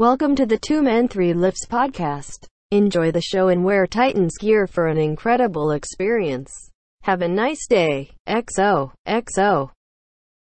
Welcome to the Two Men Three Lifts podcast. Enjoy the show and wear Titans gear for an incredible experience. Have a nice day. XO, XO.